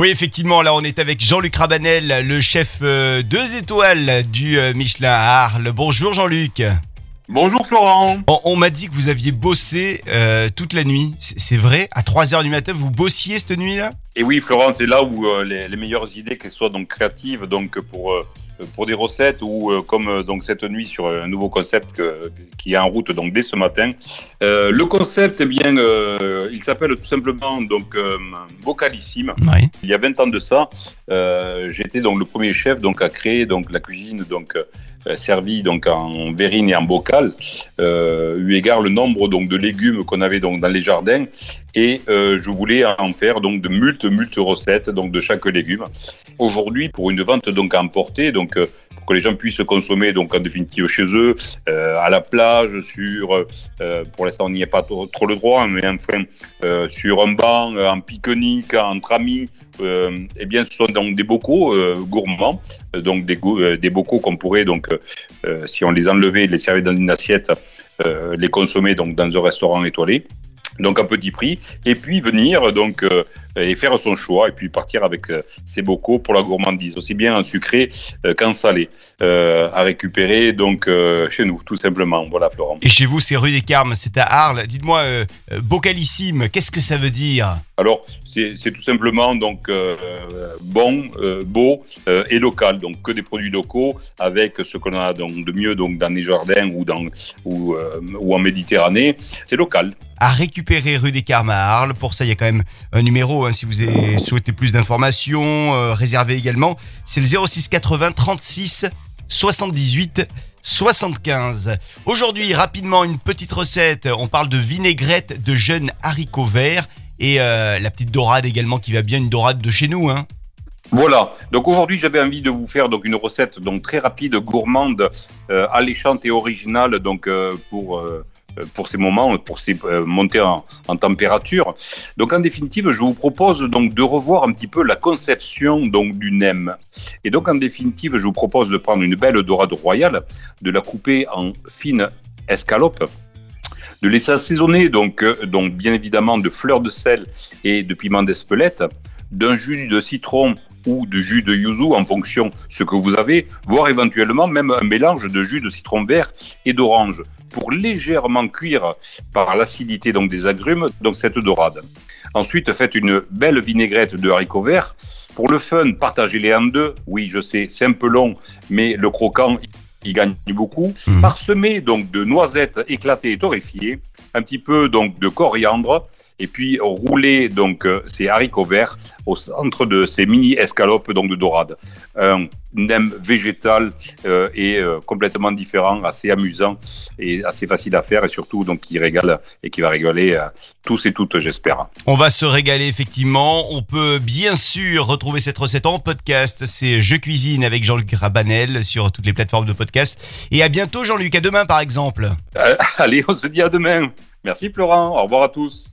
Oui, effectivement, là on est avec Jean-Luc Rabanel, le chef euh, deux étoiles du euh, Michelin à Arles. Bonjour Jean-Luc. Bonjour Florent. On, on m'a dit que vous aviez bossé euh, toute la nuit. C'est vrai? À 3h du matin, vous bossiez cette nuit-là? Et oui Florent, c'est là où les, les meilleures idées, qu'elles soient donc créatives, donc pour pour des recettes ou euh, comme euh, donc cette nuit sur un nouveau concept que- qui est en route donc dès ce matin. Euh, le concept, eh bien, euh, il s'appelle tout simplement donc euh, Vocalissime. Oui. Il y a 20 ans de ça, euh, j'étais donc le premier chef donc à créer donc la cuisine donc euh, servie donc en verrine et en bocal, euh, eu égard le nombre donc de légumes qu'on avait donc dans les jardins et euh, je voulais en faire donc de multes multes recettes donc de chaque légume. Aujourd'hui pour une vente donc à emporter donc euh, pour que les gens puissent consommer donc en définitive chez eux, euh, à la plage, sur euh, pour l'instant on n'y est pas trop, trop le droit, mais enfin sur un banc, en pique-nique, entre amis, eh bien, ce sont donc des bocaux euh, gourmands, euh, donc des, euh, des bocaux qu'on pourrait donc, euh, euh, si on les enlevait, les servir dans une assiette, euh, les consommer donc dans un restaurant étoilé, donc à petit prix, et puis venir donc euh, et faire son choix, et puis partir avec euh, ses bocaux pour la gourmandise, aussi bien en sucré euh, qu'en salé, euh, à récupérer donc euh, chez nous, tout simplement. Voilà, Florent. Et chez vous, c'est rue des Carmes, c'est à Arles. Dites-moi, bocalissime, qu'est-ce que ça veut dire? Alors, c'est tout simplement donc euh, bon, euh, beau euh, et local. Donc que des produits locaux avec ce qu'on a donc de mieux donc dans les jardins ou dans ou, ou en Méditerranée. C'est local. À récupérer rue des Carmes à Arles. Pour ça, il y a quand même un numéro hein, si vous souhaitez plus d'informations, euh, réservé également. C'est le 06 80 36 78 75. Aujourd'hui, rapidement, une petite recette. On parle de vinaigrette de jeunes haricots verts et euh, la petite dorade également qui va bien, une dorade de chez nous. Hein. Voilà. Donc aujourd'hui, j'avais envie de vous faire donc une recette donc très rapide, gourmande, euh, alléchante et originale donc euh, pour pour ces moments, pour ces euh, montées en, température. Donc en définitive, je vous propose donc de revoir un petit peu la conception donc du nem. Et donc en définitive, je vous propose de prendre une belle dorade royale, de la couper en fines escalopes de laisser assaisonner donc, euh, donc bien évidemment de fleurs de sel et de piment d'Espelette, d'un jus de citron ou de jus de yuzu en fonction ce que vous avez, voire éventuellement même un mélange de jus de citron vert et d'orange pour légèrement cuire par l'acidité donc des agrumes donc cette dorade. Ensuite, faites une belle vinaigrette de haricots verts. Pour le fun, partagez-les en deux. Oui, je sais, c'est un peu long, mais le croquant, il gagne beaucoup. Mhm. Parsemé donc de noisettes éclatées et torréfiées, un petit peu donc de coriandre, et puis rouler donc euh, ces haricots verts au centre de ces mini escalopes donc de dorade. Un nem végétal euh, et euh, complètement différent, assez amusant et assez facile à faire et surtout donc qui régale et qui va régaler euh, tous et toutes, j'espère. On va se régaler effectivement. On peut bien sûr retrouver cette recette en podcast. C'est Je cuisine avec Jean-Luc Rabanel sur toutes les plateformes de podcast. Et à bientôt Jean-Luc, à demain par exemple. Allez, on se dit à demain. Merci Florent, au revoir à tous.